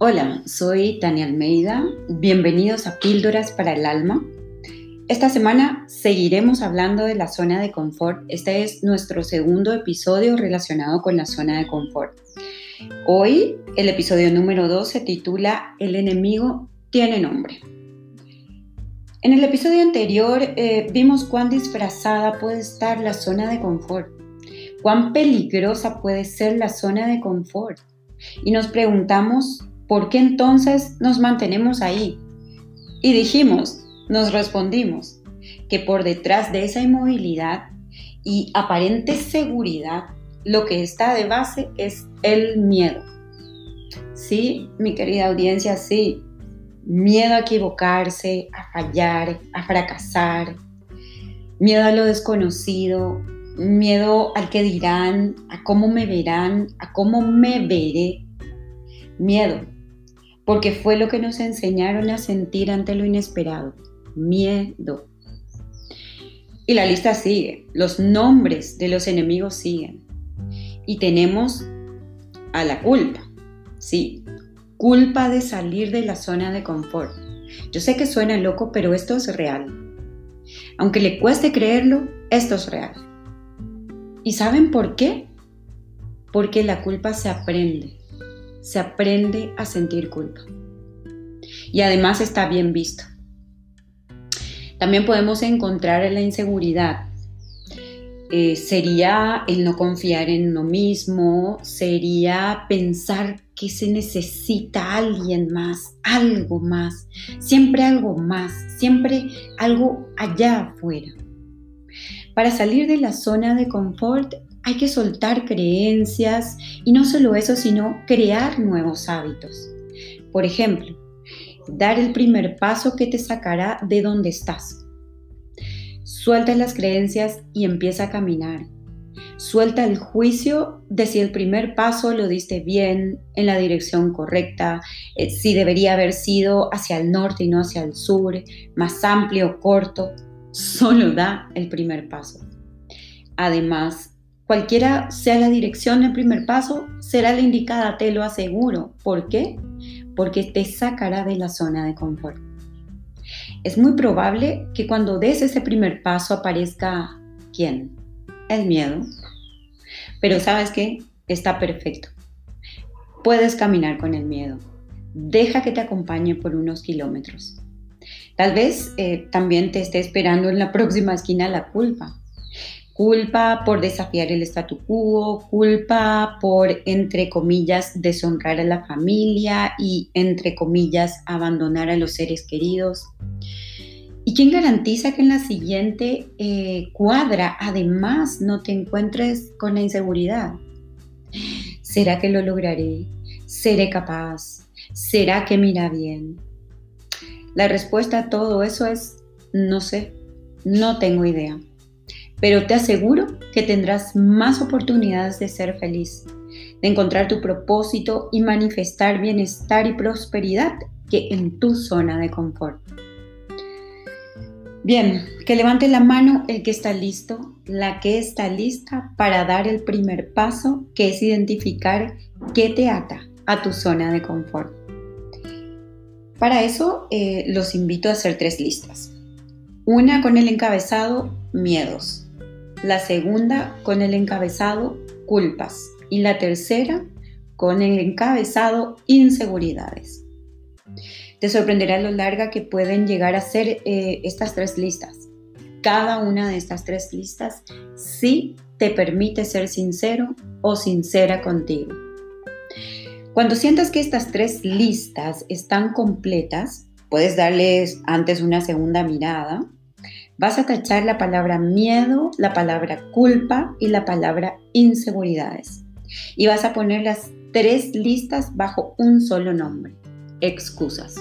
Hola, soy Tania Almeida. Bienvenidos a Píldoras para el Alma. Esta semana seguiremos hablando de la zona de confort. Este es nuestro segundo episodio relacionado con la zona de confort. Hoy el episodio número 2 se titula El enemigo tiene nombre. En el episodio anterior eh, vimos cuán disfrazada puede estar la zona de confort, cuán peligrosa puede ser la zona de confort. Y nos preguntamos ¿por qué entonces nos mantenemos ahí? Y dijimos, nos respondimos, que por detrás de esa inmovilidad y aparente seguridad, lo que está de base es el miedo. Sí, mi querida audiencia, sí. Miedo a equivocarse, a fallar, a fracasar. Miedo a lo desconocido, miedo al que dirán, a cómo me verán, a cómo me veré. Miedo porque fue lo que nos enseñaron a sentir ante lo inesperado, miedo. Y la lista sigue, los nombres de los enemigos siguen. Y tenemos a la culpa, sí, culpa de salir de la zona de confort. Yo sé que suena loco, pero esto es real. Aunque le cueste creerlo, esto es real. ¿Y saben por qué? Porque la culpa se aprende se aprende a sentir culpa. Y además está bien visto. También podemos encontrar en la inseguridad. Eh, sería el no confiar en uno mismo, sería pensar que se necesita alguien más, algo más, siempre algo más, siempre algo allá afuera. Para salir de la zona de confort hay que soltar creencias y no solo eso, sino crear nuevos hábitos. Por ejemplo, dar el primer paso que te sacará de donde estás. Suelta las creencias y empieza a caminar. Suelta el juicio de si el primer paso lo diste bien, en la dirección correcta, eh, si debería haber sido hacia el norte y no hacia el sur, más amplio o corto. Solo da el primer paso. Además, Cualquiera sea la dirección del primer paso, será la indicada, te lo aseguro. ¿Por qué? Porque te sacará de la zona de confort. Es muy probable que cuando des ese primer paso aparezca ¿quién? El miedo. Pero sabes qué? Está perfecto. Puedes caminar con el miedo. Deja que te acompañe por unos kilómetros. Tal vez eh, también te esté esperando en la próxima esquina la culpa culpa por desafiar el statu quo, culpa por, entre comillas, deshonrar a la familia y, entre comillas, abandonar a los seres queridos. ¿Y quién garantiza que en la siguiente eh, cuadra además no te encuentres con la inseguridad? ¿Será que lo lograré? ¿Seré capaz? ¿Será que mira bien? La respuesta a todo eso es no sé, no tengo idea pero te aseguro que tendrás más oportunidades de ser feliz, de encontrar tu propósito y manifestar bienestar y prosperidad que en tu zona de confort. Bien, que levante la mano el que está listo, la que está lista para dar el primer paso, que es identificar qué te ata a tu zona de confort. Para eso eh, los invito a hacer tres listas. Una con el encabezado miedos la segunda con el encabezado culpas y la tercera con el encabezado inseguridades. Te sorprenderá lo larga que pueden llegar a ser eh, estas tres listas. Cada una de estas tres listas sí te permite ser sincero o sincera contigo. Cuando sientas que estas tres listas están completas, puedes darles antes una segunda mirada Vas a tachar la palabra miedo, la palabra culpa y la palabra inseguridades. Y vas a poner las tres listas bajo un solo nombre, excusas.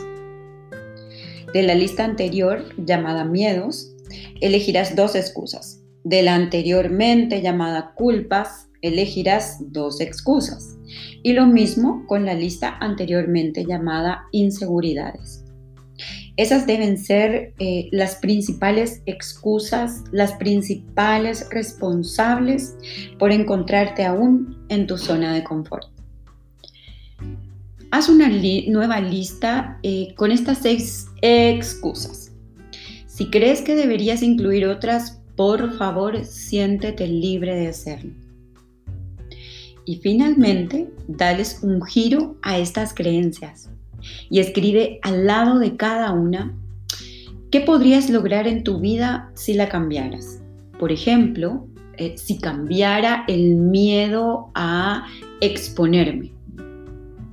De la lista anterior, llamada miedos, elegirás dos excusas. De la anteriormente llamada culpas, elegirás dos excusas. Y lo mismo con la lista anteriormente llamada inseguridades. Esas deben ser eh, las principales excusas, las principales responsables por encontrarte aún en tu zona de confort. haz una nueva lista eh, con estas seis excusas. Si crees que deberías incluir otras, por favor, siéntete libre de hacerlo. Y finalmente, dales un giro a estas creencias y escribe al lado de cada una qué podrías lograr en tu vida si la cambiaras. Por ejemplo, eh, si cambiara el miedo a exponerme.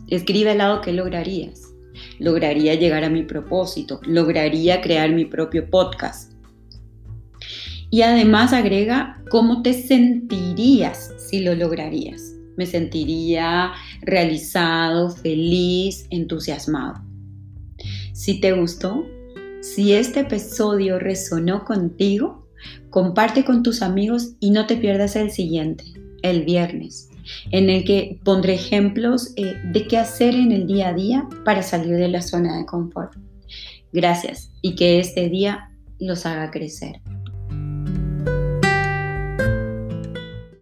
Escribe al lado qué lograrías. Lograría llegar a mi propósito, lograría crear mi propio podcast. Y además agrega cómo te sentirías si lo lograrías me sentiría realizado, feliz, entusiasmado. Si te gustó, si este episodio resonó contigo, comparte con tus amigos y no te pierdas el siguiente, el viernes, en el que pondré ejemplos eh, de qué hacer en el día a día para salir de la zona de confort. Gracias y que este día los haga crecer.